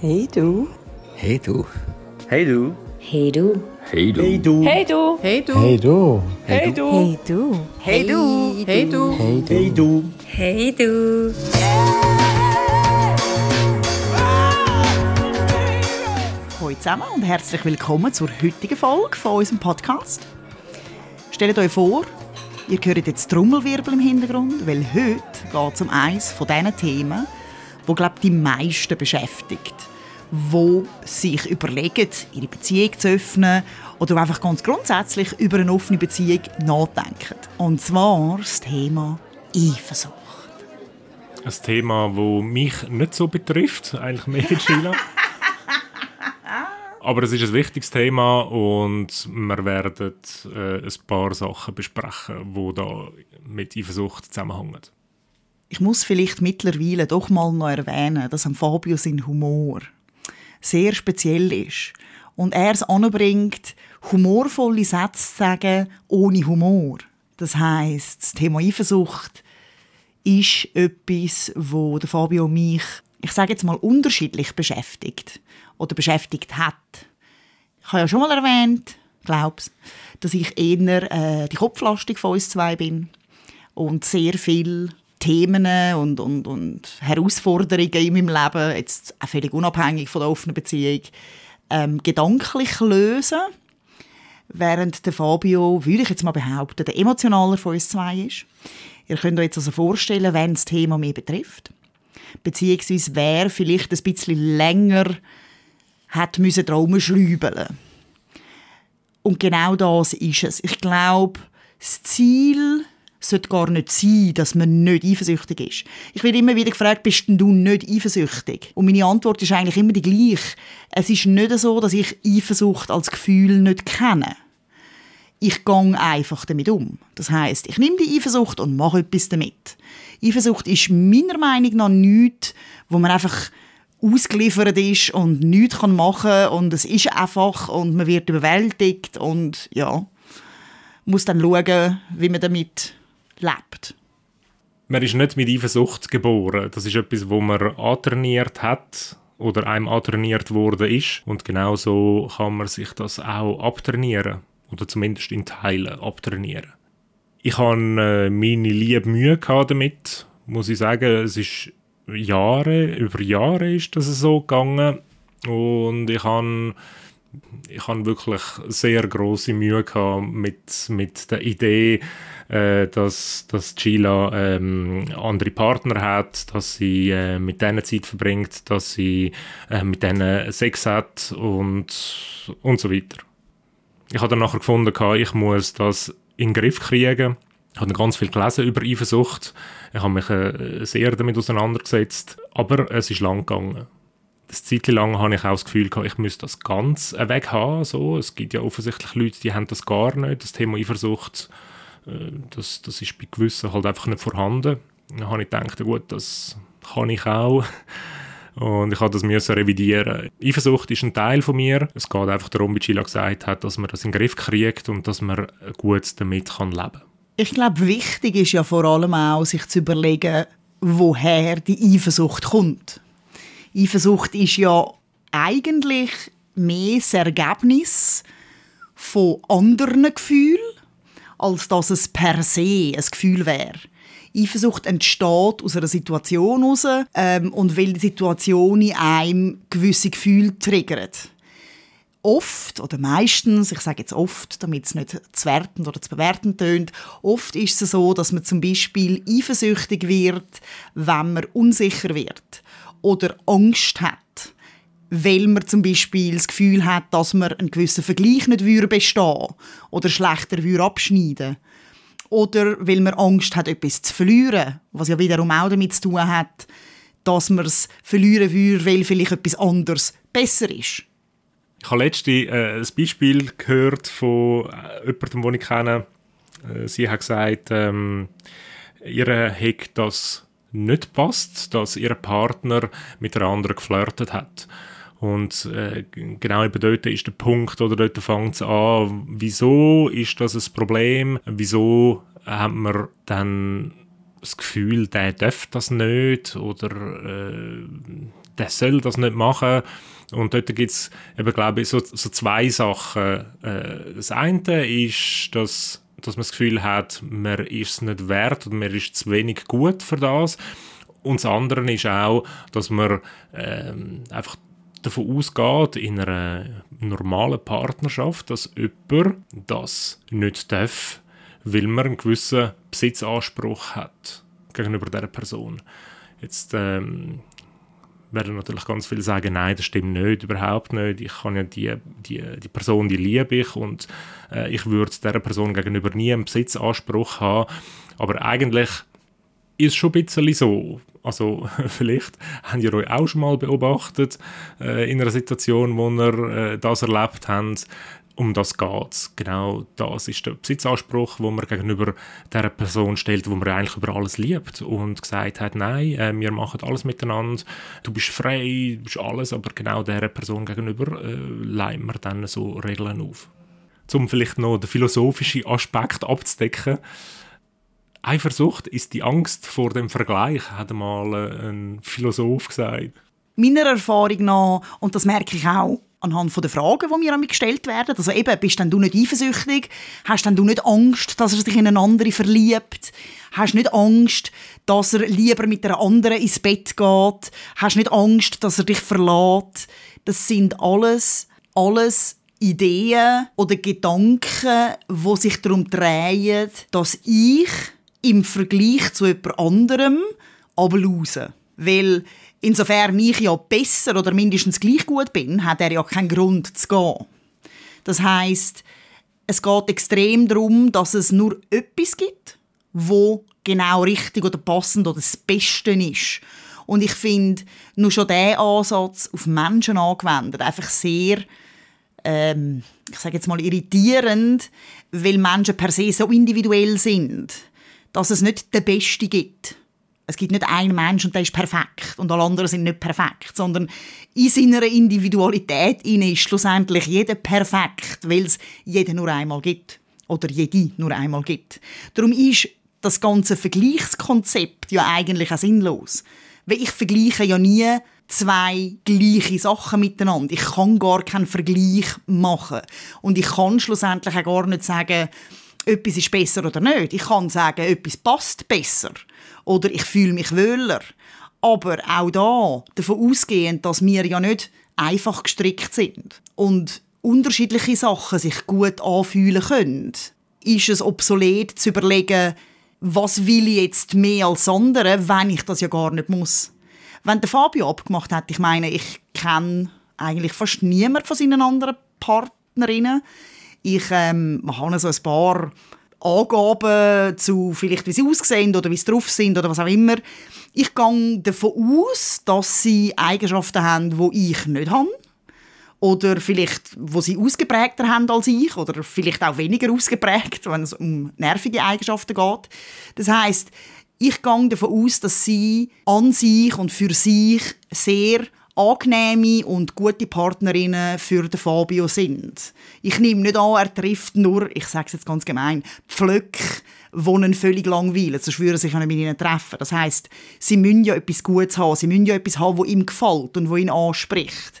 Hey du. Hey du. Hey du. Hey du. Hey du. Hey du. Hey du. Hey du. Hey du. Hey du. Hey du. Hey du. Hey du. Hey du. Hey du. Hallo zusammen und herzlich willkommen zur heutigen Folge von unserem Podcast. Stellt euch vor, ihr hört jetzt Trommelwirbel im Hintergrund, weil heute geht es um eines von diesen Themen, wo glaube die meisten beschäftigt, wo sich überlegen, ihre Beziehung zu öffnen oder einfach ganz grundsätzlich über eine offene Beziehung nachdenken. Und zwar das Thema Eifersucht. Ein Thema, das mich nicht so betrifft, eigentlich mehr Sheila. Aber es ist ein wichtiges Thema und wir werden äh, ein paar Sachen besprechen, die da mit Eifersucht zusammenhängen. Ich muss vielleicht mittlerweile doch mal noch erwähnen, dass am Fabio sein Humor sehr speziell ist. Und er es anbringt, humorvolle Sätze zu sagen, ohne Humor. Das heißt, das Thema Eifersucht ist etwas, wo Fabio mich, ich sage jetzt mal, unterschiedlich beschäftigt oder beschäftigt hat. Ich habe ja schon mal erwähnt, glaub's, dass ich eher äh, die Kopflastung von uns zwei bin und sehr viel Themen und, und, und Herausforderungen in meinem Leben, jetzt auch völlig unabhängig von der offenen Beziehung, ähm, gedanklich lösen, während der Fabio, würde ich jetzt mal behaupten, der emotionaler von uns zwei ist. Ihr könnt euch jetzt also vorstellen, wenn das Thema mehr betrifft, beziehungsweise wer vielleicht ein bisschen länger hat müssen Traum schrübeln. Und genau das ist es. Ich glaube, das Ziel sollte gar nicht sein, dass man nicht eifersüchtig ist. Ich werde immer wieder gefragt, bist denn du nicht eifersüchtig? Und meine Antwort ist eigentlich immer die gleiche. Es ist nicht so, dass ich Eifersucht als Gefühl nicht kenne. Ich gehe einfach damit um. Das heißt, ich nehme die Eifersucht und mache etwas damit. Eifersucht ist meiner Meinung nach nichts, wo man einfach ausgeliefert ist und nichts machen kann und es ist einfach und man wird überwältigt und ja, muss dann schauen, wie man damit lebt. Man ist nicht mit Eifersucht geboren. Das ist etwas, wo man antrainiert hat oder einem antrainiert worden ist. Und genau so kann man sich das auch abtrainieren. Oder zumindest in Teilen abtrainieren. Ich hatte äh, meine liebe Mühe damit, muss ich sagen. Es ist Jahre, über Jahre ist das so gegangen. Und ich habe ich habe wirklich sehr große Mühe gehabt mit, mit der Idee, äh, dass, dass Sheila ähm, andere Partner hat, dass sie äh, mit denen Zeit verbringt, dass sie äh, mit denen Sex hat und, und so weiter. Ich habe dann nachher gefunden, ich muss das in den Griff kriegen. Ich habe ganz viel gelesen über Eifersucht. Ich habe mich äh, sehr damit auseinandergesetzt. Aber es ist lang gegangen das Zeit lang habe ich auch das Gefühl gehabt, ich müsste das ganz weg haben. So. Es gibt ja offensichtlich Leute, die haben das gar nicht. Das Thema Eifersucht, äh, das, das ist bei gewissen halt einfach nicht vorhanden. Dann habe ich gedacht, gut, das kann ich auch. Und ich habe das müssen revidieren. Eifersucht ist ein Teil von mir. Es geht einfach darum, wie Sheila gesagt hat, dass man das in den Griff kriegt und dass man gut damit kann leben kann. Ich glaube, wichtig ist ja vor allem auch, sich zu überlegen, woher die Eifersucht kommt. Eifersucht ist ja eigentlich mehr das Ergebnis von anderen Gefühlen, als dass es per se ein Gefühl wäre. Eifersucht entsteht aus einer Situation heraus ähm, und weil die Situation in einem gewisse Gefühle triggert. Oft oder meistens, ich sage jetzt oft, damit es nicht zu wertend oder zu bewertend tönt, oft ist es so, dass man zum Beispiel eifersüchtig wird, wenn man unsicher wird oder Angst hat, weil man zum Beispiel das Gefühl hat, dass man einen gewissen Vergleich nicht bestehen würde oder schlechter abschneiden würde. Oder weil man Angst hat, etwas zu verlieren, was ja wiederum auch damit zu tun hat, dass man es verlieren würde, weil vielleicht etwas anderes besser ist. Ich habe letztens äh, ein Beispiel gehört von äh, jemandem, den ich kenne. Äh, sie hat gesagt, ähm, ihr hätte das nicht passt, dass ihr Partner mit einer anderen geflirtet hat. Und äh, genau eben dort ist der Punkt, oder dort fängt es an, wieso ist das ein Problem, wieso haben wir dann das Gefühl, der darf das nicht oder äh, der soll das nicht machen. Und dort gibt es eben, glaube ich, so, so zwei Sachen. Äh, das eine ist, dass, dass man das Gefühl hat, man ist es nicht wert oder man ist zu wenig gut für das. Und das andere ist auch, dass man ähm, einfach davon ausgeht, in einer normalen Partnerschaft, dass jemand das nicht darf, weil man einen gewissen Besitzanspruch hat gegenüber dieser Person. Jetzt ähm, werden natürlich ganz viele sagen, nein, das stimmt nicht, überhaupt nicht. Ich kann ja die, die, die Person, die liebe ich und äh, ich würde dieser Person gegenüber nie einen Besitzanspruch haben. Aber eigentlich ist es schon ein bisschen so. Also vielleicht habt ihr euch auch schon mal beobachtet äh, in einer Situation, wo ihr äh, das erlebt habt, um das geht es. Genau das ist der Besitzanspruch, wo man gegenüber der Person stellt, wo man eigentlich über alles liebt und gesagt hat, nein, äh, wir machen alles miteinander, du bist frei, du bist alles, aber genau dieser Person gegenüber äh, leihen wir dann so Regeln auf. Um vielleicht noch den philosophischen Aspekt abzudecken, Eifersucht ist die Angst vor dem Vergleich, hat mal äh, ein Philosoph gesagt. Meiner Erfahrung nach, und das merke ich auch, anhand der Fragen, die mir an mich gestellt werden. Also eben, bist denn du nicht eifersüchtig? Hast denn du nicht Angst, dass er sich in eine andere verliebt? Hast nicht Angst, dass er lieber mit einer anderen ins Bett geht? Hast nicht Angst, dass er dich verlässt? Das sind alles, alles Ideen oder Gedanken, wo sich darum drehen, dass ich im Vergleich zu jemand anderem ablause. Weil Insofern ich ja besser oder mindestens gleich gut bin, hat er ja keinen Grund zu gehen. Das heißt, es geht extrem darum, dass es nur etwas gibt, wo genau richtig oder passend oder das Beste ist. Und ich finde nur schon der Ansatz auf Menschen angewendet einfach sehr, ähm, ich sage jetzt mal irritierend, weil Menschen per se so individuell sind, dass es nicht den Beste gibt. Es gibt nicht einen Mensch und der ist perfekt und alle anderen sind nicht perfekt, sondern in seiner Individualität ist schlussendlich jeder perfekt, weil es jeden nur einmal gibt oder jede nur einmal gibt. Darum ist das ganze Vergleichskonzept ja eigentlich auch sinnlos, weil ich vergleiche ja nie zwei gleiche Sachen miteinander. Ich kann gar keinen Vergleich machen und ich kann schlussendlich auch gar nicht sagen, etwas ist besser oder nicht. Ich kann sagen, etwas passt besser oder ich fühle mich wohler. Aber auch da davon ausgehend, dass wir ja nicht einfach gestrickt sind und unterschiedliche Sachen sich gut anfühlen können, ist es obsolet zu überlegen, was will ich jetzt mehr als andere, wenn ich das ja gar nicht muss. Wenn der Fabio abgemacht hat, ich meine, ich kenne eigentlich fast niemand von seinen anderen Partnerinnen. Ich ähm, habe so ein paar Angaben zu vielleicht, wie sie aussehen oder wie sie drauf sind oder was auch immer. Ich gehe davon aus, dass sie Eigenschaften haben, die ich nicht habe. Oder vielleicht, wo sie ausgeprägter haben als ich. Oder vielleicht auch weniger ausgeprägt, wenn es um nervige Eigenschaften geht. Das heißt, ich gehe davon aus, dass sie an sich und für sich sehr angenehme und gute Partnerinnen für den Fabio sind. Ich nehme nicht an, er trifft nur, ich sage es jetzt ganz gemein, Pflöcke, die ihn völlig langweilen, sonst würden sich nicht mit ihnen treffen. Das heißt, sie müssen ja etwas Gutes haben, sie müssen ja etwas haben, das ihm gefällt und was ihn anspricht.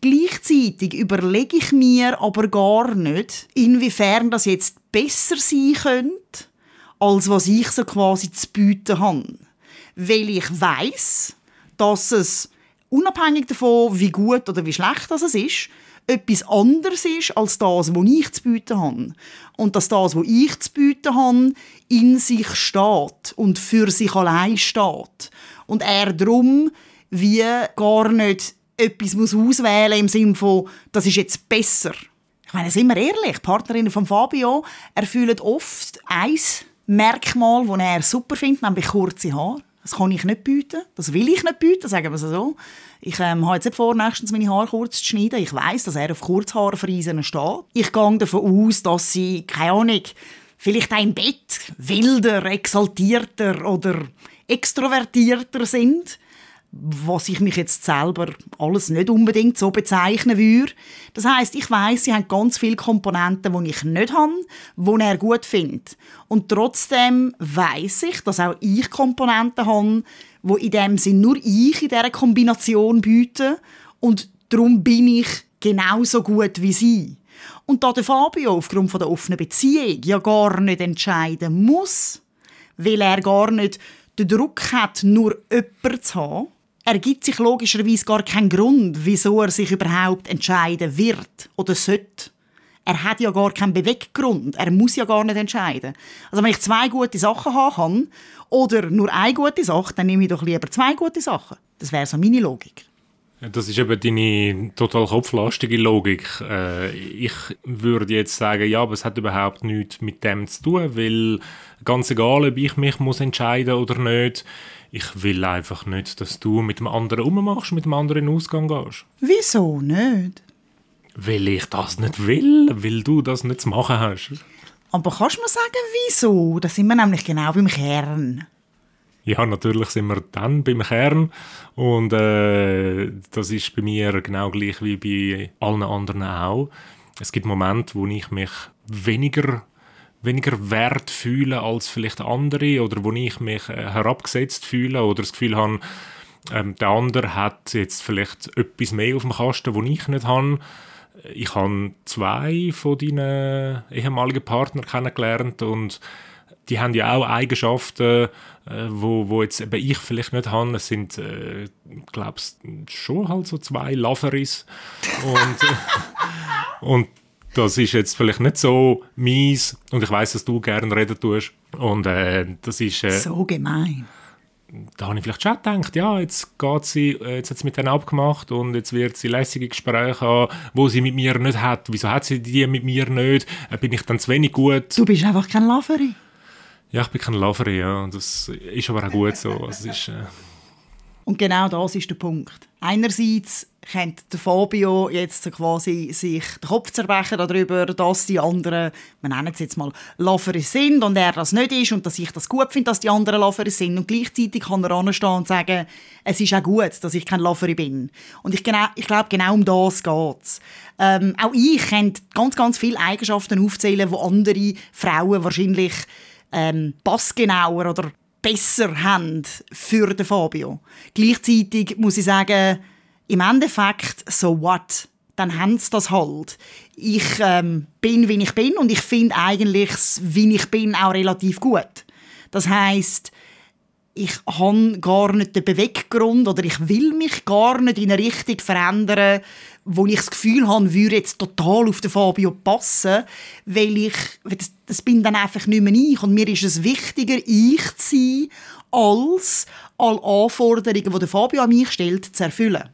Gleichzeitig überlege ich mir aber gar nicht, inwiefern das jetzt besser sein könnte, als was ich so quasi zu bieten habe. Weil ich weiß, dass es unabhängig davon, wie gut oder wie schlecht das ist, etwas anderes ist als das, was ich zu bieten habe. Und dass das, was ich zu bieten habe, in sich steht und für sich allein steht. Und er darum wie gar nicht etwas muss auswählen im Sinne von, das ist jetzt besser. Ich meine, sind wir ehrlich, Partnerinnen von Fabio erfüllen oft ein Merkmal, das er super findet, nämlich kurze Haare. Das kann ich nicht bieten. Das will ich nicht bieten, sagen wir es so. Ich ähm, habe jetzt nicht vor, nächstens meine Haare kurz zu schneiden. Ich weiß, dass er auf Kurzhaarfriesen steht. Ich gehe davon aus, dass sie, keine Ahnung, vielleicht ein Bett wilder, exaltierter oder extrovertierter sind. Was ich mich jetzt selber alles nicht unbedingt so bezeichnen würde. Das heißt, ich weiß, sie haben ganz viele Komponenten, die ich nicht habe, die er gut findet. Und trotzdem weiß ich, dass auch ich Komponenten habe, wo in dem Sinn nur ich in dieser Kombination biete und darum bin ich genauso gut wie sie. Und da der Fabio aufgrund der offenen Beziehung ja gar nicht entscheiden muss, weil er gar nicht den Druck hat, nur jemanden zu haben, ergibt sich logischerweise gar keinen Grund, wieso er sich überhaupt entscheiden wird oder sollte. Er hat ja gar keinen Beweggrund. Er muss ja gar nicht entscheiden. Also wenn ich zwei gute Sachen haben kann oder nur eine gute Sache, dann nehme ich doch lieber zwei gute Sachen. Das wäre so meine Logik. Das ist eben deine total kopflastige Logik. Äh, ich würde jetzt sagen, ja, aber es hat überhaupt nichts mit dem zu tun, weil ganz egal, ob ich mich muss entscheiden oder nicht, ich will einfach nicht, dass du mit dem anderen ummachst, mit dem anderen in den Ausgang gehst. Wieso nicht? Weil ich das nicht will, weil du das nicht zu machen hast. Aber kannst du mir sagen, wieso? Da sind wir nämlich genau beim Kern. Ja, natürlich sind wir dann beim Kern und äh, das ist bei mir genau gleich wie bei allen anderen auch. Es gibt Momente, wo ich mich weniger weniger wert fühle als vielleicht andere oder wo ich mich äh, herabgesetzt fühle oder das Gefühl habe, ähm, der andere hat jetzt vielleicht etwas mehr auf dem Kasten, wo ich nicht habe. Ich habe zwei von deinen ehemaligen Partnern kennengelernt und die haben ja auch Eigenschaften, äh, wo, wo jetzt eben ich vielleicht nicht habe. Es sind, äh, glaube schon halt so zwei Loveries. und, äh, und das ist jetzt vielleicht nicht so mies und ich weiß, dass du gerne reden tust. Und äh, das ist... Äh, so gemein. Da habe ich vielleicht schon gedacht, ja, jetzt, geht sie, äh, jetzt hat sie mit denen abgemacht und jetzt wird sie lässige Gespräche haben, wo sie mit mir nicht hat. Wieso hat sie die mit mir nicht? Äh, bin ich dann zu wenig gut? Du bist einfach kein Lovery. Ja, ich bin kein Lovery, ja. Das ist aber auch gut so. Also, ist, äh und genau das ist der Punkt. Einerseits könnte der Fabio jetzt quasi sich den Kopf zerbrechen darüber, dass die anderen, wir nennen es jetzt mal, Loveris sind und er das nicht ist und dass ich das gut finde, dass die anderen Loveris sind. Und gleichzeitig kann er anstehen und sagen, es ist auch gut, dass ich kein Lover bin. Und ich, genau, ich glaube, genau um das geht es. Ähm, auch ich könnte ganz, ganz viele Eigenschaften aufzählen, wo andere Frauen wahrscheinlich ähm, passgenauer oder besser haben für den Fabio. Gleichzeitig muss ich sagen, im Endeffekt, so what? Dann haben sie das halt. Ich ähm, bin, wie ich bin und ich finde eigentlich, wie ich bin, auch relativ gut. Das heißt, ich habe gar nicht den Beweggrund oder ich will mich gar nicht in eine Richtung verändern, wo ich das Gefühl habe, würde jetzt total auf den Fabio passen, weil ich, das, das bin dann einfach nicht mehr ich und mir ist es wichtiger, ich zu sein, als alle Anforderungen, die der Fabio an mich stellt, zu erfüllen.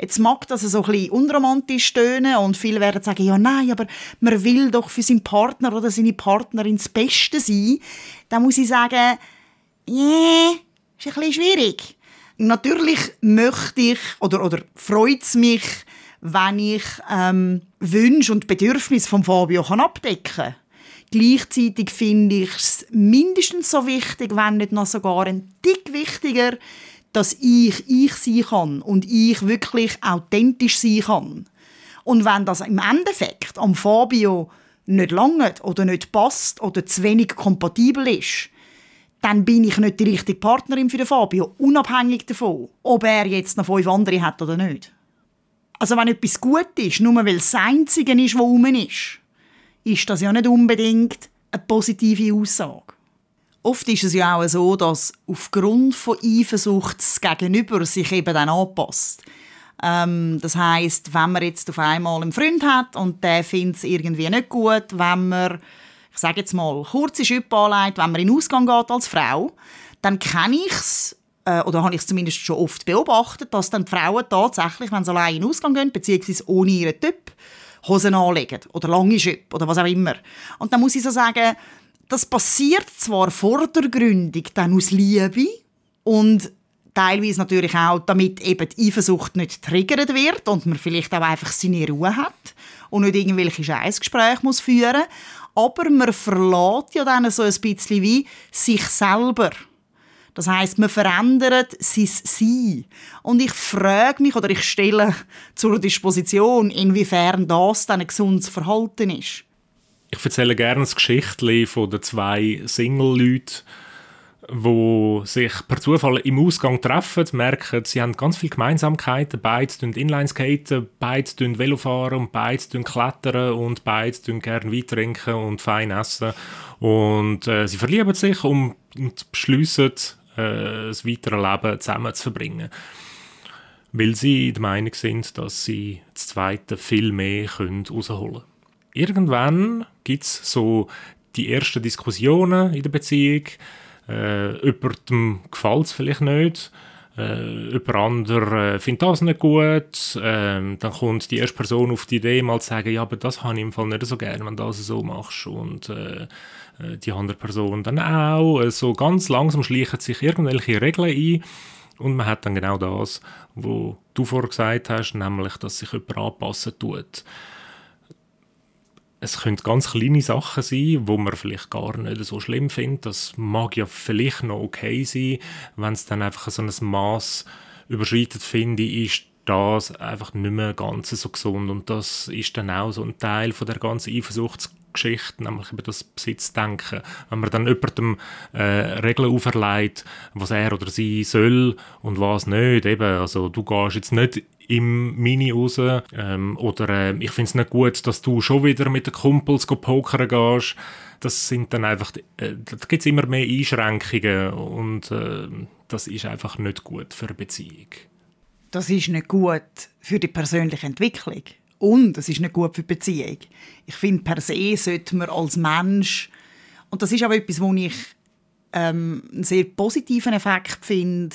Jetzt mag das so ein bisschen unromantisch tönen und viele werden sagen, ja nein, aber man will doch für seinen Partner oder seine Partnerin das Beste sein. Da muss ich sagen, yeah, ist ein bisschen schwierig. Natürlich möchte ich oder, oder freut es mich, wenn ich ähm, Wünsche und Bedürfnisse von Fabio kann abdecken kann. Gleichzeitig finde ich es mindestens so wichtig, wenn nicht noch sogar ein Tick wichtiger, dass ich ich sein kann und ich wirklich authentisch sein kann. Und wenn das im Endeffekt am Fabio nicht langt oder nicht passt oder zu wenig kompatibel ist, dann bin ich nicht die richtige Partnerin für den Fabio, unabhängig davon, ob er jetzt noch fünf andere hat oder nicht. Also wenn etwas gut ist, nur weil es das Einzige ist, was rum ist, ist das ja nicht unbedingt eine positive Aussage. Oft ist es ja auch so, dass aufgrund von Eifersucht das Gegenüber sich eben dann anpasst. Ähm, das heißt, wenn man jetzt auf einmal einen Freund hat und der findet es irgendwie nicht gut, wenn man, sage jetzt mal, kurze Schüppe anlegt, wenn man in den Ausgang geht als Frau, dann kenne ich es, äh, oder habe ich es zumindest schon oft beobachtet, dass dann die Frauen tatsächlich, wenn sie allein in den Ausgang gehen, beziehungsweise ohne ihren Typ, Hosen anlegen oder lange Schüppe oder was auch immer. Und dann muss ich so sagen, das passiert zwar vordergründig dann aus Liebe und teilweise natürlich auch, damit eben die Eifersucht nicht triggert wird und man vielleicht auch einfach seine Ruhe hat und nicht irgendwelche Scheißgespräche muss führen aber man verlässt ja dann so ein bisschen wie sich selber. Das heißt, man verändert sein Sein. Und ich frage mich oder ich stelle zur Disposition, inwiefern das dann ein gesundes Verhalten ist. Ich erzähle gerne das Geschichtchen von den zwei Single-Leuten, wo sich per Zufall im Ausgang treffen, merken, sie haben ganz viele Gemeinsamkeiten. Beide tun Inlineskaten, beide tun Velofahren und beide tun Klettern und beide tun gerne Wein trinken und fein essen. Und äh, sie verlieben sich und, beschließen, äh, das weitere Leben zusammen zu verbringen. Weil sie der Meinung sind, dass sie das Zweite viel mehr herausholen können. Irgendwann gibt es so die ersten Diskussionen in der Beziehung, äh, jemandem gefällt es vielleicht nicht. Äh, jemand anderer äh, findet das nicht gut. Äh, dann kommt die erste Person auf die Idee, mal zu sagen, ja, aber das habe ich im Fall nicht so gerne, wenn du das so machst. Und äh, äh die andere Person dann auch. Äh, so ganz langsam schleichen sich irgendwelche Regeln ein. Und man hat dann genau das, was du vorher gesagt hast, nämlich, dass sich jemand anpassen tut es können ganz kleine Sachen sein, wo man vielleicht gar nicht so schlimm findet. Das mag ja vielleicht noch okay sein, wenn es dann einfach so ein Maß überschreitet, finde ich, ist das einfach nicht mehr ganz so gesund. Und das ist dann auch so ein Teil von der ganzen Eifersuchtsgeschichte, nämlich über das Besitzdenken. Wenn man dann jemandem äh, Regeln auferlegt, was er oder sie soll und was nicht, eben, also du gehst jetzt nicht im Mini raus. Ähm, oder äh, ich finde es nicht gut, dass du schon wieder mit den Kumpels pokern gehst. Das sind dann einfach, äh, da gibt es immer mehr Einschränkungen und äh, das ist einfach nicht gut für eine Beziehung. Das ist nicht gut für die persönliche Entwicklung. Und es ist nicht gut für die Beziehung. Ich finde, per se sollte man als Mensch, und das ist aber etwas, wo ich ähm, einen sehr positiven Effekt finde,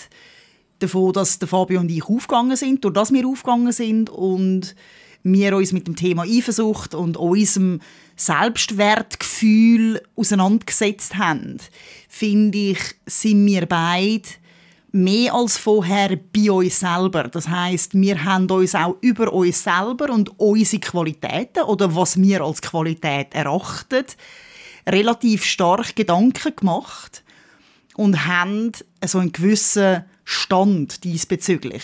davon, dass der Fabio und ich aufgegangen sind, durch das wir aufgegangen sind und wir uns mit dem Thema Eifersucht und unserem Selbstwertgefühl auseinandergesetzt haben, finde ich, sind wir beide mehr als vorher bei uns selber. Das heißt, wir haben uns auch über uns selber und unsere Qualitäten oder was wir als Qualität erachten, relativ stark Gedanken gemacht und haben so einen gewissen Stand diesbezüglich.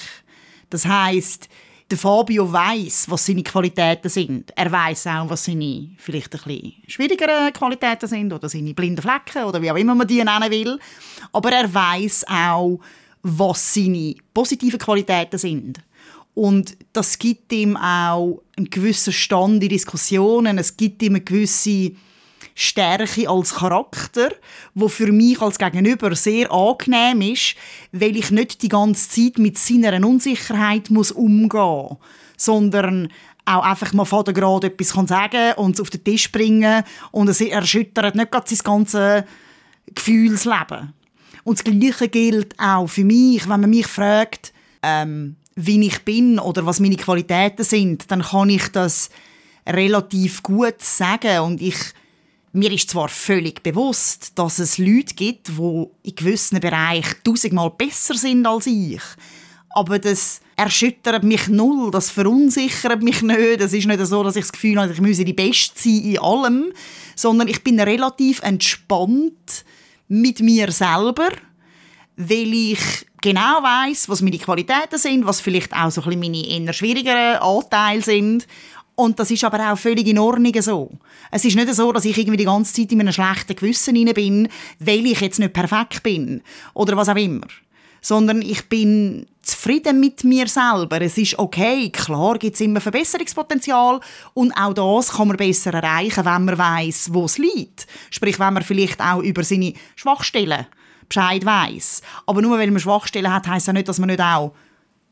Das heißt, der Fabio weiß, was seine Qualitäten sind. Er weiß auch, was seine vielleicht ein bisschen schwierigeren Qualitäten sind oder seine blinden Flecken oder wie auch immer man die nennen will. Aber er weiß auch, was seine positiven Qualitäten sind. Und das gibt ihm auch einen gewissen Stand in Diskussionen. Es gibt ihm eine gewisse Stärke als Charakter, wo für mich als Gegenüber sehr angenehm ist, weil ich nicht die ganze Zeit mit seiner Unsicherheit muss umgehen, sondern auch einfach mal von der gerade etwas kann sagen und es auf den Tisch bringen und es erschüttert nicht gerade sein ganzes Gefühlsleben. Und das Gleiche gilt auch für mich, wenn man mich fragt, ähm, wie ich bin oder was meine Qualitäten sind, dann kann ich das relativ gut sagen und ich mir ist zwar völlig bewusst, dass es Leute gibt, die in gewissen Bereichen tausendmal besser sind als ich. Aber das erschüttert mich null, das verunsichert mich nicht. Es ist nicht so, dass ich das Gefühl habe, ich müsse die Beste sein in allem, sondern ich bin relativ entspannt mit mir selber, weil ich genau weiß, was meine Qualitäten sind, was vielleicht auch so ein bisschen meine eher schwierigeren Anteile sind und das ist aber auch völlig in Ordnung so. Es ist nicht so, dass ich irgendwie die ganze Zeit in einem schlechten Gewissen bin, weil ich jetzt nicht perfekt bin. Oder was auch immer. Sondern ich bin zufrieden mit mir selber. Es ist okay. Klar gibt es immer Verbesserungspotenzial. Und auch das kann man besser erreichen, wenn man weiß, wo es liegt. Sprich, wenn man vielleicht auch über seine Schwachstellen Bescheid weiß. Aber nur weil man Schwachstellen hat, heißt das nicht, dass man nicht auch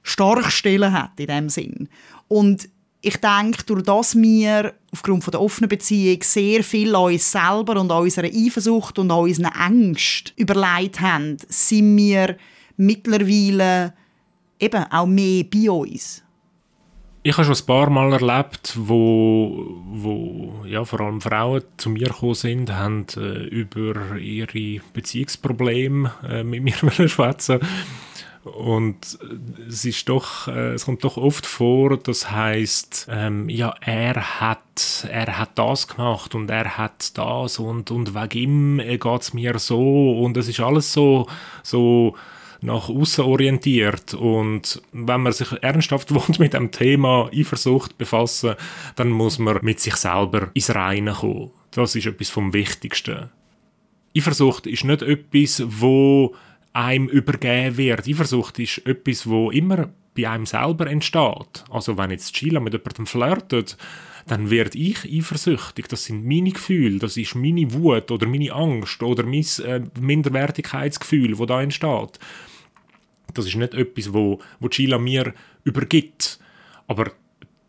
Starkstellen hat in dem Sinn. Und ich denke, durch das wir aufgrund der offenen Beziehung sehr viel an uns selber und an unserer Eifersucht und an unseren Ängsten überlegt haben, sind wir mittlerweile eben auch mehr bei uns. Ich habe schon ein paar Mal erlebt, wo, wo ja, vor allem Frauen zu mir gekommen sind, haben äh, über ihre Beziehungsprobleme äh, mit mir schwätzen Und es ist doch, äh, es kommt doch oft vor, das heißt, ähm, ja, er hat, er hat das gemacht und er hat das und, und wegen ihm geht es mir so und es ist alles so, so nach außen orientiert und wenn man sich ernsthaft mit dem Thema Eifersucht befassen, dann muss man mit sich selber ins Reine kommen. Das ist etwas vom Wichtigsten. Eifersucht ist nicht etwas, wo einem übergeben wird. Eifersucht ist etwas, wo immer bei einem selber entsteht. Also wenn jetzt Sheila mit jemandem flirtet, dann werde ich eifersüchtig. Das sind meine Gefühle, das ist meine Wut oder meine Angst oder mein äh, Minderwertigkeitsgefühl, wo da entsteht. Das ist nicht etwas, wo, wo Sheila mir übergibt. Aber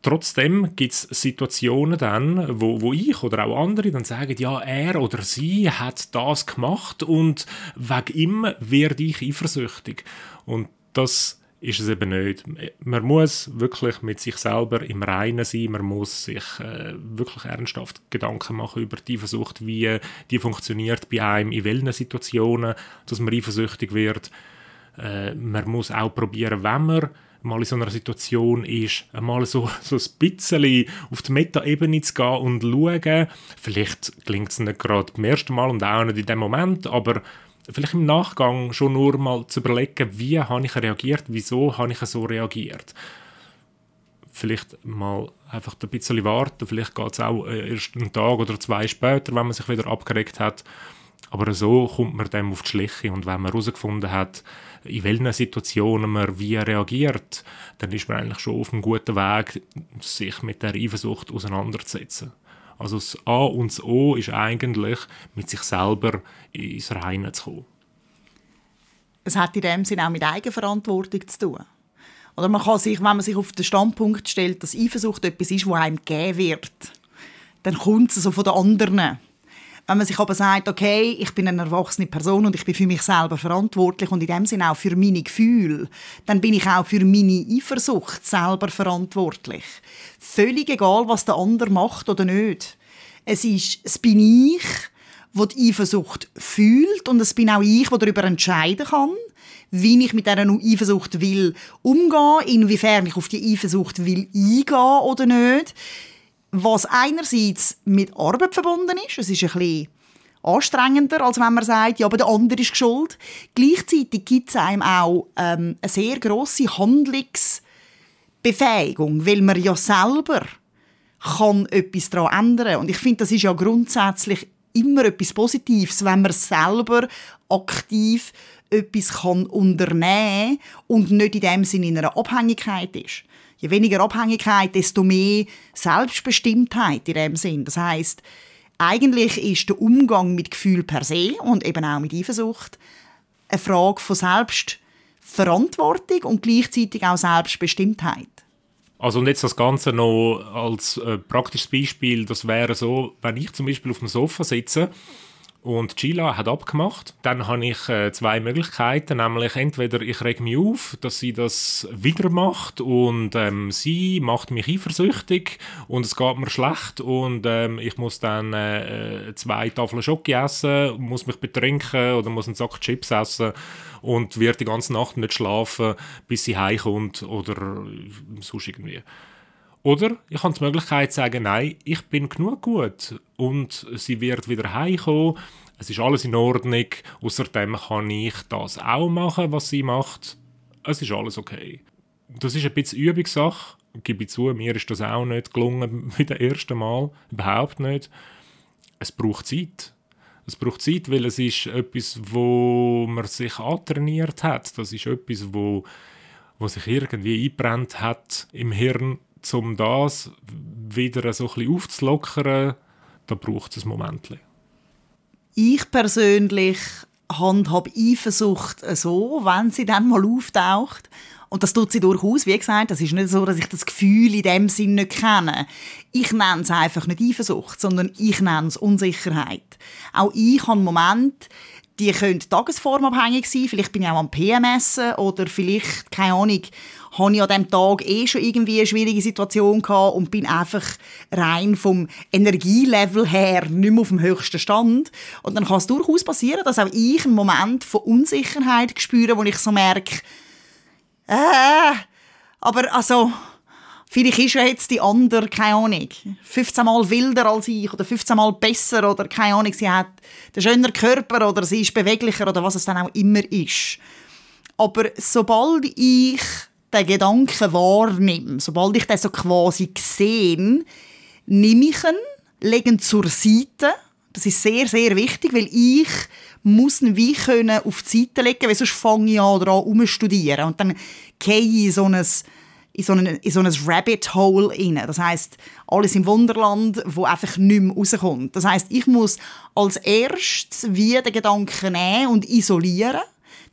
Trotzdem gibt es Situationen dann, wo, wo ich oder auch andere dann sagen, ja, er oder sie hat das gemacht und wegen ihm werde ich eifersüchtig. Und das ist es eben nicht. Man muss wirklich mit sich selber im Reinen sein, man muss sich äh, wirklich ernsthaft Gedanken machen über die Eifersucht, wie die funktioniert bei einem, in welchen Situationen, dass man eifersüchtig wird. Äh, man muss auch probieren, wenn man mal in so einer Situation ist, mal so, so ein bisschen auf die Meta-Ebene zu gehen und schauen. Vielleicht klingt es nicht gerade beim ersten Mal und auch nicht in dem Moment, aber vielleicht im Nachgang schon nur mal zu überlegen, wie habe ich reagiert, wieso habe ich so reagiert. Vielleicht mal einfach ein bisschen warten, vielleicht geht es auch äh, erst einen Tag oder zwei später, wenn man sich wieder abgeregt hat. Aber so kommt man dem auf die Schliche und wenn man herausgefunden hat, in welchen Situationen man wie reagiert, dann ist man eigentlich schon auf einem guten Weg, sich mit der Eifersucht auseinanderzusetzen. Also das A und das O ist eigentlich, mit sich selber ins Reine zu kommen. Es hat in dem Sinne auch mit Eigenverantwortung zu tun. Oder man kann sich, wenn man sich auf den Standpunkt stellt, dass Eifersucht etwas ist, wo einem gegeben wird, dann kommt es also von den anderen. Wenn man sich aber sagt, okay, ich bin eine erwachsene Person und ich bin für mich selber verantwortlich und in dem Sinne auch für meine Gefühle, dann bin ich auch für meine Eifersucht selber verantwortlich. Völlig egal, was der andere macht oder nicht. Es ist, es bin ich, wo die Eifersucht fühlt und es bin auch ich, der darüber entscheiden kann, wie ich mit dieser Eifersucht will umgehen, inwiefern ich auf die Eifersucht will eingehen oder nicht was einerseits mit Arbeit verbunden ist. Es ist ein bisschen anstrengender, als wenn man sagt, ja, aber der andere ist schuld. Gleichzeitig gibt es einem auch ähm, eine sehr grosse Handlungsbefähigung, weil man ja selber kann etwas daran ändern Und ich finde, das ist ja grundsätzlich immer etwas Positives, wenn man selber aktiv etwas kann unternehmen und nicht in dem Sinne in einer Abhängigkeit ist je weniger Abhängigkeit, desto mehr Selbstbestimmtheit in dem Sinn. Das heißt, eigentlich ist der Umgang mit Gefühl per se und eben auch mit Eifersucht eine Frage von Selbstverantwortung und gleichzeitig auch Selbstbestimmtheit. Also und jetzt das Ganze noch als äh, praktisches Beispiel, das wäre so, wenn ich zum Beispiel auf dem Sofa sitze und Gila hat abgemacht. Dann habe ich äh, zwei Möglichkeiten, nämlich entweder ich reg mich auf, dass sie das wieder macht und ähm, sie macht mich eifersüchtig und es geht mir schlecht und ähm, ich muss dann äh, äh zwei Tafeln Schoki essen, muss mich betrinken oder muss einen Sack Chips essen und wird die ganze Nacht nicht schlafen, bis sie heimkommt oder sonst irgendwie. Oder ich habe die Möglichkeit zu sagen, nein, ich bin genug gut und sie wird wieder heimkommen. Es ist alles in Ordnung. Außerdem kann ich das auch machen, was sie macht. Es ist alles okay. Das ist ein bisschen Übungssache. Gebe zu, mir ist das auch nicht gelungen wie das erste Mal. Überhaupt nicht. Es braucht Zeit. Es braucht Zeit, weil es ist etwas, wo man sich antrainiert hat. Das ist etwas, wo, wo sich irgendwie eingebrannt hat im Hirn um das wieder so ein aufzulockern, da braucht es ein Moment. Ich persönlich handhabe Eifersucht so, wenn sie dann mal auftaucht. Und das tut sie durchaus. Wie gesagt, das ist nicht so, dass ich das Gefühl in dem Sinn nicht kenne. Ich nenne es einfach nicht Eifersucht, sondern ich nenne es Unsicherheit. Auch ich habe Momente, die können tagesformabhängig sein. Vielleicht bin ich auch am PMS oder vielleicht, keine Ahnung, habe ich an diesem Tag eh schon irgendwie eine schwierige Situation gehabt und bin einfach rein vom Energielevel her nicht mehr auf dem höchsten Stand. Und dann kann es durchaus passieren, dass auch ich einen Moment von Unsicherheit spüre, wo ich so merke, Äh, aber also, vielleicht ist ja jetzt die andere, keine Ahnung, 15 Mal wilder als ich oder 15 Mal besser oder keine Ahnung, sie hat einen schöneren Körper oder sie ist beweglicher oder was es dann auch immer ist. Aber sobald ich den Gedanken wahrnehme, sobald ich den so quasi sehe, nehme ich ihn, lege ihn zur Seite. Das ist sehr, sehr wichtig, weil ich muss ihn wie können auf die Seite legen, weil sonst fange ich an, daran umzustudieren. Und dann gehe ich in so ein, in so ein, in so ein Rabbit Hole rein. Das heißt alles im Wunderland, wo einfach nicht mehr rauskommt. Das heißt ich muss als erstes wie den Gedanken nehmen und isolieren,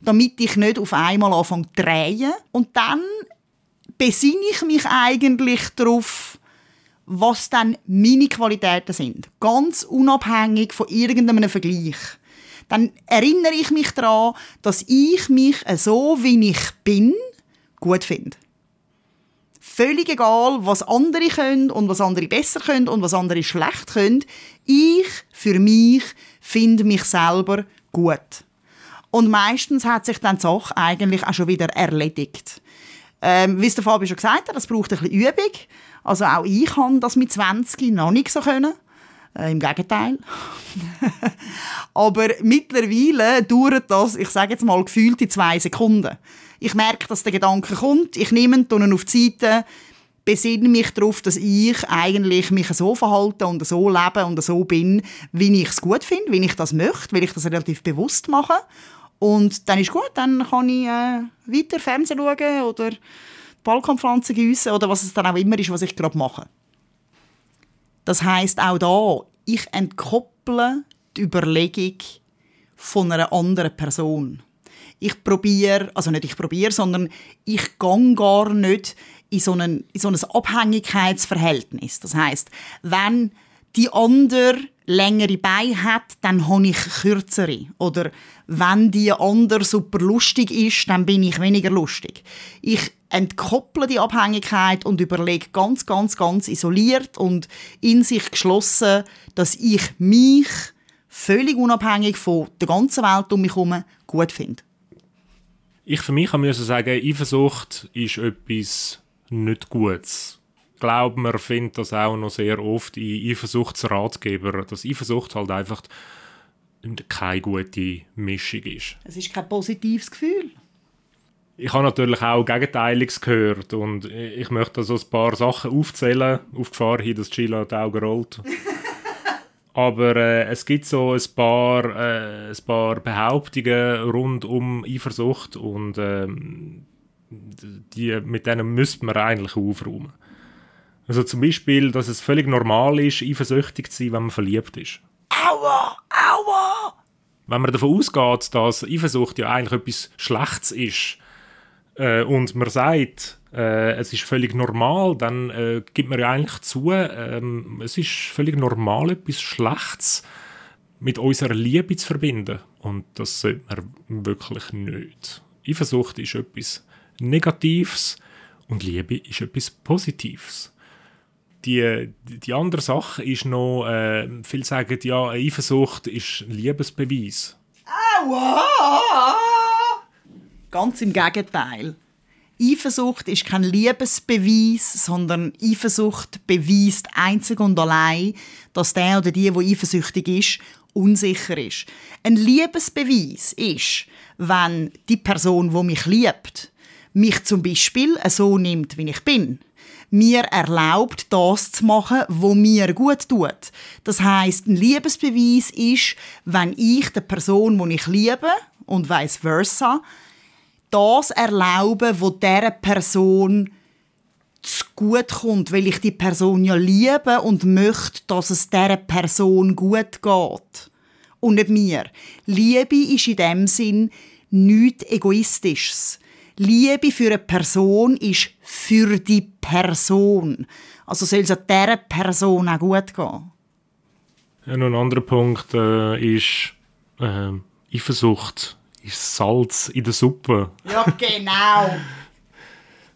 damit ich nicht auf einmal anfange zu drehen. Und dann besinne ich mich eigentlich darauf, was dann meine Qualitäten sind. Ganz unabhängig von irgendeinem Vergleich. Dann erinnere ich mich daran, dass ich mich so, wie ich bin, gut finde. Völlig egal, was andere können und was andere besser können und was andere schlecht können. Ich, für mich, finde mich selber gut. Und meistens hat sich dann die Sache eigentlich auch schon wieder erledigt. Ähm, wie es der Fabi schon gesagt hat, das braucht ein bisschen Übung. Also auch ich kann das mit 20 noch nicht so können. Äh, Im Gegenteil. Aber mittlerweile dauert das, ich sage jetzt mal, gefühlt in zwei Sekunden. Ich merke, dass der Gedanke kommt, ich nehme ihn, auf die Seite, besinne mich darauf, dass ich eigentlich mich so verhalte und so lebe und so bin, wie ich es gut finde, wie ich das möchte, weil ich das relativ bewusst mache. Und dann ist gut, dann kann ich äh, weiter Fernsehen schauen oder Balkonpflanzen gießen oder was es dann auch immer ist, was ich gerade mache. Das heißt auch da, ich entkopple die Überlegung von einer anderen Person. Ich probiere, also nicht ich probiere, sondern ich gehe gar nicht in so, einen, in so ein Abhängigkeitsverhältnis. Das heißt, wenn die andere längere Beine hat, dann habe ich kürzere. Oder wenn die andere super lustig ist, dann bin ich weniger lustig. Ich entkopple die Abhängigkeit und überlege ganz, ganz, ganz isoliert und in sich geschlossen, dass ich mich völlig unabhängig von der ganzen Welt um mich herum gut finde. Ich für mich muss sagen, Eifersucht ist etwas nicht Gutes. Ich glaube, man findet das auch noch sehr oft in Eifersuchtsratgebern, dass Eifersucht halt einfach keine gute Mischung ist. Es ist kein positives Gefühl. Ich habe natürlich auch Gegenteiliges gehört und ich möchte so ein paar Sachen aufzählen, auf Gefahr hin, dass Sheila die Augen rollt. Aber äh, es gibt so ein paar, äh, ein paar Behauptungen rund um Eifersucht und äh, die, mit denen müsste man eigentlich aufräumen. Also zum Beispiel, dass es völlig normal ist, eifersüchtig zu sein, wenn man verliebt ist. Aua! Aua! Wenn man davon ausgeht, dass Eifersucht ja eigentlich etwas Schlechtes ist, äh, und man sagt, äh, es ist völlig normal, dann äh, gibt man ja eigentlich zu, ähm, es ist völlig normal, etwas Schlechtes mit unserer Liebe zu verbinden. Und das sollte man wirklich nicht. Eifersucht ist etwas Negatives und Liebe ist etwas Positives. Die, die andere Sache ist noch, äh, viele sagen, ja, Eifersucht ist ein Liebesbeweis. Aua! Ganz im Gegenteil. Eifersucht ist kein Liebesbeweis, sondern Eifersucht beweist einzig und allein, dass der oder die, wo eifersüchtig ist, unsicher ist. Ein Liebesbeweis ist, wenn die Person, wo mich liebt, mich zum Beispiel so nimmt, wie ich bin, mir erlaubt, das zu machen, wo mir gut tut. Das heißt, ein Liebesbeweis ist, wenn ich der Person, die ich liebe und vice versa, das erlauben, wo der Person zu gut kommt, weil ich die Person ja liebe und möchte, dass es der Person gut geht und nicht mir. Liebe ist in dem Sinn nichts Egoistisches. Liebe für eine Person ist für die Person. Also soll es dieser Person auch gut gehen. Ja, noch ein anderer Punkt äh, ist äh, Eifersucht ist Salz in der Suppe. Ja, genau.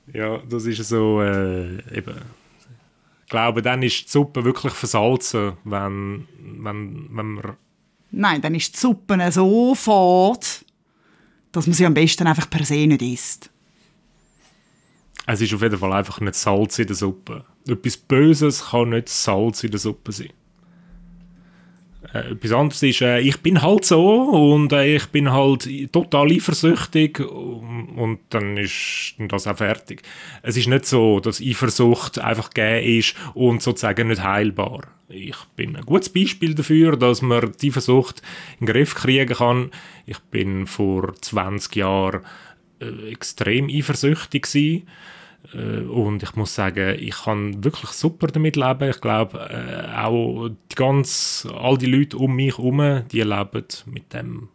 ja, das ist so, äh, eben. Ich glaube, dann ist die Suppe wirklich versalzen, wenn, wenn, wenn man... Nein, dann ist die Suppe so fad, dass man sie am besten einfach per se nicht isst. Es ist auf jeden Fall einfach nicht Salz in der Suppe. Etwas Böses kann nicht Salz in der Suppe sein. Äh, etwas ist, äh, ich bin halt so und äh, ich bin halt total eifersüchtig und, dann ist das auch fertig. Es ist nicht so, dass Eifersucht einfach gegeben ist und sozusagen nicht heilbar. Ich bin ein gutes Beispiel dafür, dass man die Eifersucht in den Griff kriegen kann. Ich bin vor 20 Jahren äh, extrem eifersüchtig gewesen und ich muss sagen, ich kann wirklich super damit leben. Ich glaube, äh, auch die ganz, all die Leute um mich herum, die leben mit dem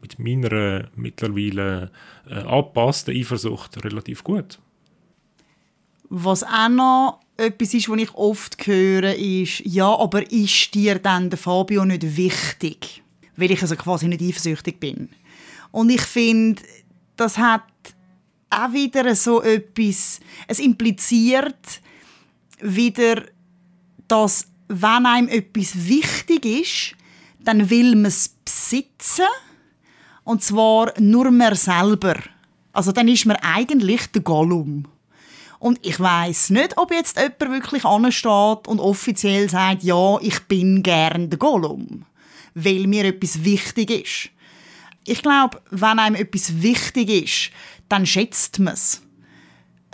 mit meiner mittlerweile äh, angepassten Eifersucht relativ gut. Was auch noch etwas ist, was ich oft höre, ist, ja, aber ist dir dann der Fabio nicht wichtig? Weil ich also quasi nicht eifersüchtig bin. Und ich finde, das hat auch wieder so etwas, es impliziert wieder, dass wenn einem etwas wichtig ist, dann will man es besitzen und zwar nur mehr selber. Also dann ist man eigentlich der Gollum. Und ich weiß nicht, ob jetzt jemand wirklich ansteht und offiziell sagt, ja, ich bin gern der Gollum, weil mir etwas wichtig ist. Ich glaube, wenn einem etwas wichtig ist, dann schätzt man es.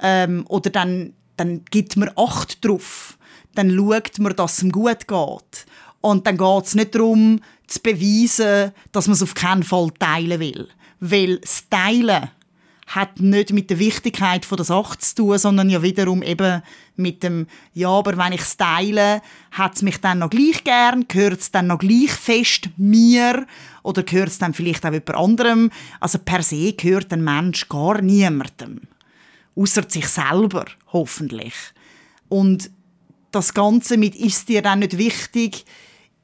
Ähm, oder dann, dann gibt man Acht drauf. Dann schaut man, dass es ihm gut geht. Und dann geht es nicht darum, zu beweisen, dass man es auf keinen Fall teilen will. Weil das Teilen hat nicht mit der Wichtigkeit der Sache zu tun, sondern ja wiederum eben mit dem, ja, aber wenn ich es teile, hat es mich dann noch gleich gern, gehört es dann noch gleich fest mir oder gehört es dann vielleicht auch jemand anderem. Also per se gehört ein Mensch gar niemandem. Außer sich selber, hoffentlich. Und das Ganze mit «Ist dir dann nicht wichtig?»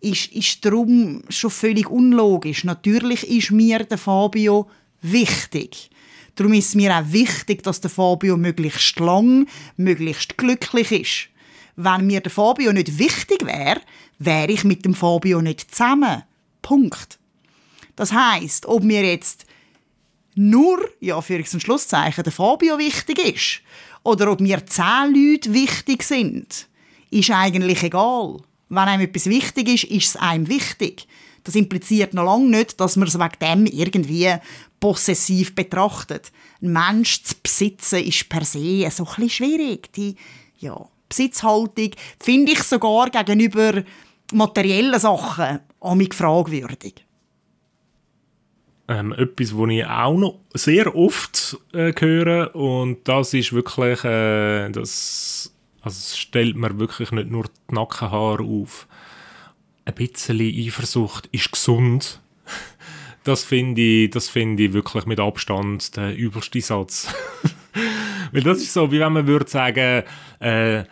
ist, ist darum schon völlig unlogisch. Natürlich ist mir der Fabio wichtig. Darum ist es mir auch wichtig, dass der Fabio möglichst lang, möglichst glücklich ist. Wenn mir der Fabio nicht wichtig wäre, wäre ich mit dem Fabio nicht zusammen. Punkt. Das heißt, ob mir jetzt nur, ja, für ein Schlusszeichen, der Fabio wichtig ist oder ob mir zehn Leute wichtig sind, ist eigentlich egal. Wenn einem etwas wichtig ist, ist es einem wichtig. Das impliziert noch lange nicht, dass man es wegen dem irgendwie possessiv betrachtet. Ein Mensch zu besitzen ist per se so ein bisschen schwierig. Die ja, Besitzhaltung finde ich sogar gegenüber materiellen Sachen mich fragwürdig. Ähm, etwas, was ich auch noch sehr oft äh, höre und das ist wirklich, äh, das, also es stellt mir wirklich nicht nur die Nackenhaare auf. Ein bisschen Eifersucht ist gesund. Das finde ich, find ich wirklich mit Abstand der übelste Satz. Weil das ist so, wie wenn man würde sagen, äh,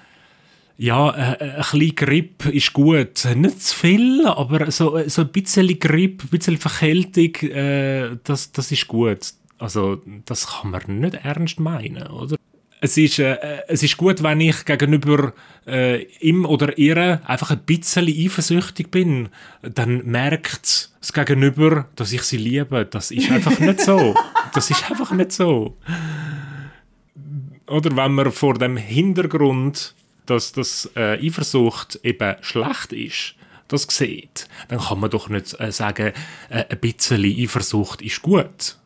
ja, äh, äh, ein bisschen Grip ist gut. Nicht zu viel, aber so, so ein bisschen Grip, ein bisschen Verkältung, äh, das, das ist gut. Also, das kann man nicht ernst meinen, oder? Es ist, äh, es ist gut, wenn ich gegenüber äh, ihm oder ihr einfach ein bisschen eifersüchtig bin. Dann merkt das Gegenüber, dass ich sie liebe. Das ist einfach nicht so. Das ist einfach nicht so. Oder wenn man vor dem Hintergrund dass das äh, Eifersucht eben schlecht ist, das sieht, dann kann man doch nicht äh, sagen, äh, ein bisschen Eifersucht ist gut.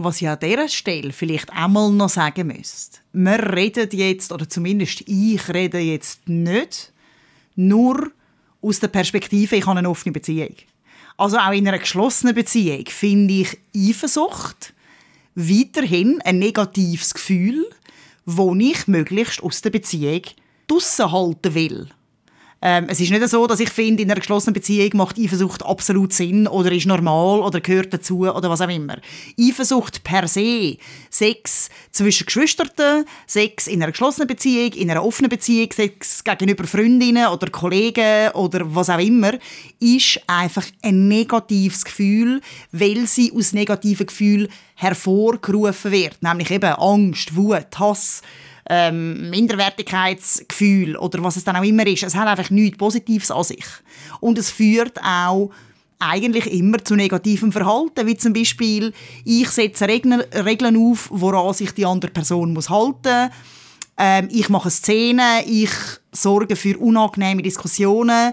Was ich an dieser Stelle vielleicht einmal noch sagen müsste. Wir reden jetzt, oder zumindest ich rede jetzt nicht nur aus der Perspektive, ich habe eine offene Beziehung. Also auch in einer geschlossenen Beziehung finde ich Eifersucht weiterhin ein negatives Gefühl, wo ich möglichst aus der Beziehung draussen halten will. Ähm, es ist nicht so, dass ich finde, in einer geschlossenen Beziehung macht Eifersucht absolut Sinn oder ist normal oder gehört dazu oder was auch immer. Eifersucht per se, Sex zwischen Geschwistern, Sex in einer geschlossenen Beziehung, in einer offenen Beziehung, Sex gegenüber Freundinnen oder Kollegen oder was auch immer, ist einfach ein negatives Gefühl, weil sie aus negativen Gefühlen hervorgerufen wird. Nämlich eben Angst, Wut, Hass, ähm, Minderwertigkeitsgefühl oder was es dann auch immer ist. Es hat einfach nichts Positives an sich. Und es führt auch eigentlich immer zu negativem Verhalten, wie zum Beispiel, ich setze Regeln, auf, woran sich die andere Person muss halten ähm, ich mache Szenen, ich sorge für unangenehme Diskussionen,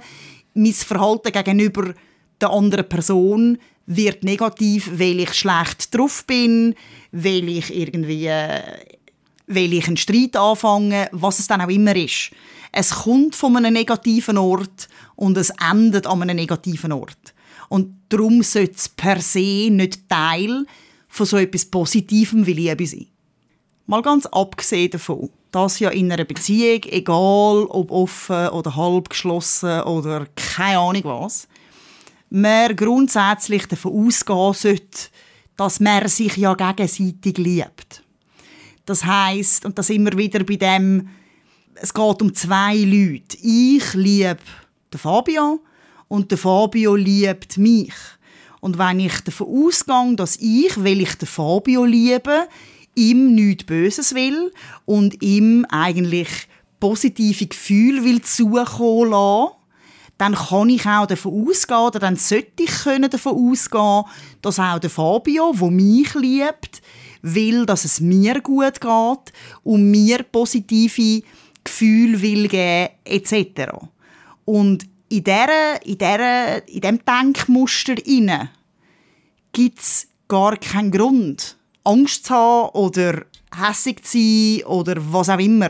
mein Verhalten gegenüber der anderen Person wird negativ, weil ich schlecht drauf bin, weil ich irgendwie weil ich einen Streit anfange, was es dann auch immer ist. Es kommt von einem negativen Ort und es endet an einem negativen Ort. Und darum sollte es per se nicht Teil von so etwas Positivem wie Liebe sein. Mal ganz abgesehen davon, dass ja in einer Beziehung, egal ob offen oder halb geschlossen oder keine Ahnung was, man grundsätzlich davon ausgehen sollte, dass man sich ja gegenseitig liebt. Das heißt und das immer wieder bei dem, es geht um zwei Leute. Ich liebe den Fabio und der Fabio liebt mich. Und wenn ich davon ausgehe, dass ich, weil ich den Fabio liebe, ihm nichts Böses will und ihm eigentlich positive Gefühle will zukommen lassen, dann kann ich auch davon ausgehen, oder dann sollte ich davon ausgehen, dass auch der Fabio, der mich liebt, will, dass es mir gut geht und mir positive Gefühle will geben, etc. Und in, dieser, in, dieser, in diesem Denkmuster gibt es gar keinen Grund, Angst zu haben oder hässig zu sein oder was auch immer.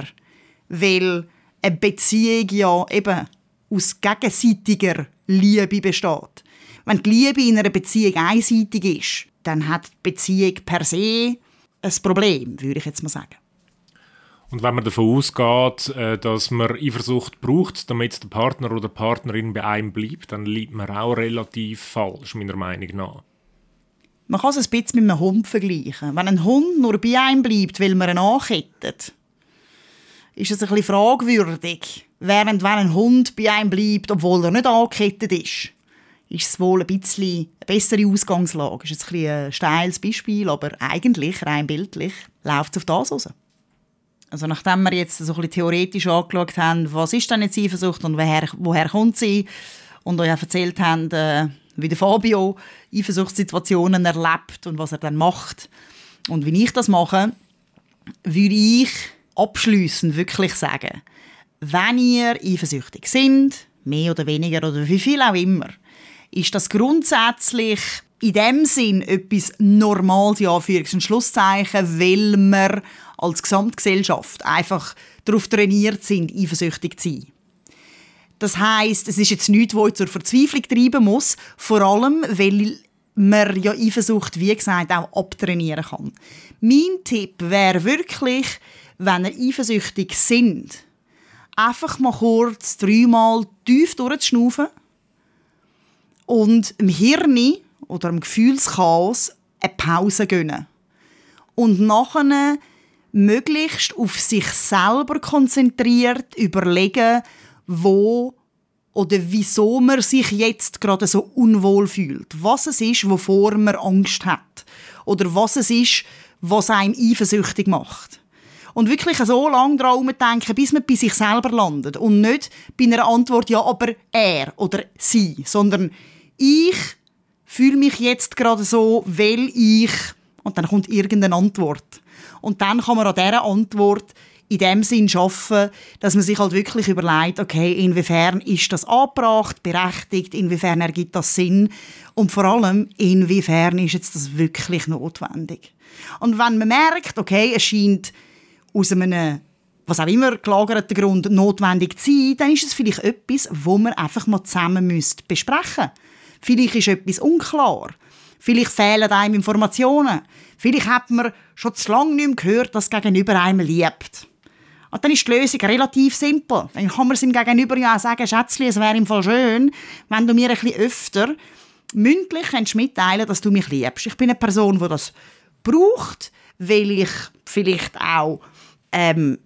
Weil eine Beziehung ja eben aus gegenseitiger Liebe besteht. Wenn die Liebe in einer Beziehung einseitig ist, dann hat die Beziehung per se ein Problem, würde ich jetzt mal sagen. Und wenn man davon ausgeht, äh, dass man Eifersucht braucht, damit der Partner oder die Partnerin bei einem bleibt, dann liegt man auch relativ falsch, meiner Meinung nach. Man kann es ein bisschen mit einem Hund vergleichen. Wenn ein Hund nur bei einem bleibt, weil man ihn ankettet, ist es ein bisschen fragwürdig. Während wenn ein Hund bei einem bleibt, obwohl er nicht angekettet ist, ist es wohl ein bisschen eine bessere Ausgangslage. Das ist ein, bisschen ein steiles Beispiel, aber eigentlich, rein bildlich, läuft es auf das raus. Also nachdem wir jetzt so ein bisschen theoretisch angeschaut haben, was ist denn jetzt Eifersucht und woher, woher kommt sie und euch erzählt haben, äh, wie der Fabio Eifersuchtssituationen erlebt und was er dann macht und wie ich das mache, würde ich abschließend wirklich sagen, wenn ihr eifersüchtig sind, mehr oder weniger oder wie viel auch immer, ist das grundsätzlich in dem Sinn etwas Normales, ja, Anführungs- und Schlusszeichen, weil wir als Gesamtgesellschaft einfach darauf trainiert sind, eifersüchtig zu sein. Das heißt, es ist jetzt nichts, was zur Verzweiflung treiben muss, vor allem, weil man ja Eifersucht, wie gesagt, auch abtrainieren kann. Mein Tipp wäre wirklich, wenn ihr eifersüchtig sind, einfach mal kurz dreimal tief durchzuschnaufen und im Hirn oder im Gefühlschaos eine Pause gönnen. Und nachher möglichst auf sich selber konzentriert überlegen, wo oder wieso man sich jetzt gerade so unwohl fühlt. Was es ist, wovor man Angst hat. Oder was es ist, was einem eifersüchtig macht. Und wirklich so lange daran denken, bis man bei sich selber landet. Und nicht bei einer Antwort, ja, aber er oder sie. Sondern ich fühle mich jetzt gerade so, weil ich... Und dann kommt irgendeine Antwort. Und dann kann man an dieser Antwort in dem Sinn schaffen, dass man sich halt wirklich überlegt, okay, inwiefern ist das angebracht, berechtigt, inwiefern ergibt das Sinn und vor allem, inwiefern ist jetzt das wirklich notwendig. Und wenn man merkt, okay, es scheint aus einem was auch immer gelagerten Grund notwendig zu sein, dann ist es vielleicht etwas, wo man einfach mal zusammen besprechen müsste. Vielleicht ist etwas unklar. Vielleicht fehlen einem Informationen. Vielleicht hat man schon zu lange nicht mehr gehört, dass Gegenüber einem liebt. Und dann ist die Lösung relativ simpel. Dann kann man ihm gegenüber ja auch sagen, Schätzchen, es wäre im Fall schön, wenn du mir ein bisschen öfter mündlich mitteilen dass du mich liebst. Ich bin eine Person, die das braucht, weil ich vielleicht auch ähm,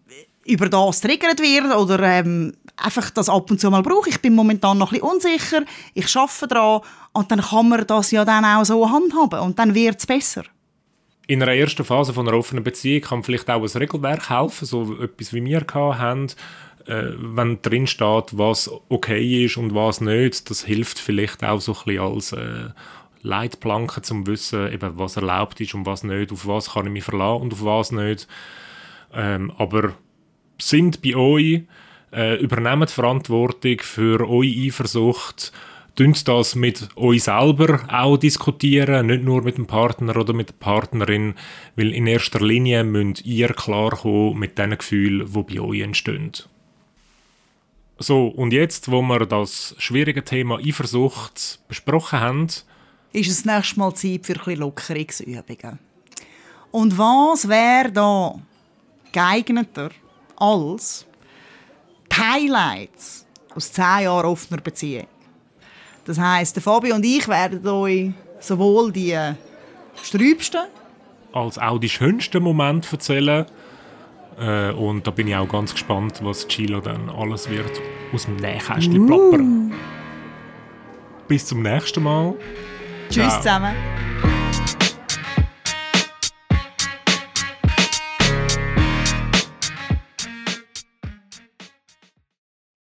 über das triggert wird oder ähm, einfach das ab und zu mal brauche. Ich bin momentan noch ein unsicher, ich arbeite daran und dann kann man das ja dann auch so handhaben und dann wird es besser in einer ersten Phase von einer offenen Beziehung kann vielleicht auch ein Regelwerk helfen, so etwas wie wir haben, äh, wenn drin steht, was okay ist und was nicht, das hilft vielleicht auch so ein bisschen als äh, Leitplanke zum Wissen, eben, was erlaubt ist und was nicht, auf was kann ich mich verlassen und auf was nicht. Ähm, aber sind bei euch, äh, übernehmen die Verantwortung für eure Eifersucht, Dünnt das mit euch selber auch diskutieren, nicht nur mit dem Partner oder mit der Partnerin, weil in erster Linie müsst ihr klarkommen mit den Gefühlen, die bei euch entstehen. So, und jetzt, wo wir das schwierige Thema Eifersucht besprochen haben, ist es nächstes Mal Zeit für ein Lockerungsübungen. Und was wäre da geeigneter als die Highlights aus zehn Jahren offener Beziehung? Das heisst, Fabio und ich werden euch sowohl die sträubsten als auch die schönsten Momente erzählen. Äh, und da bin ich auch ganz gespannt, was Chilo dann alles wird aus dem Nähkästchen uh. plappern. Bis zum nächsten Mal. Tschüss Ciao. zusammen.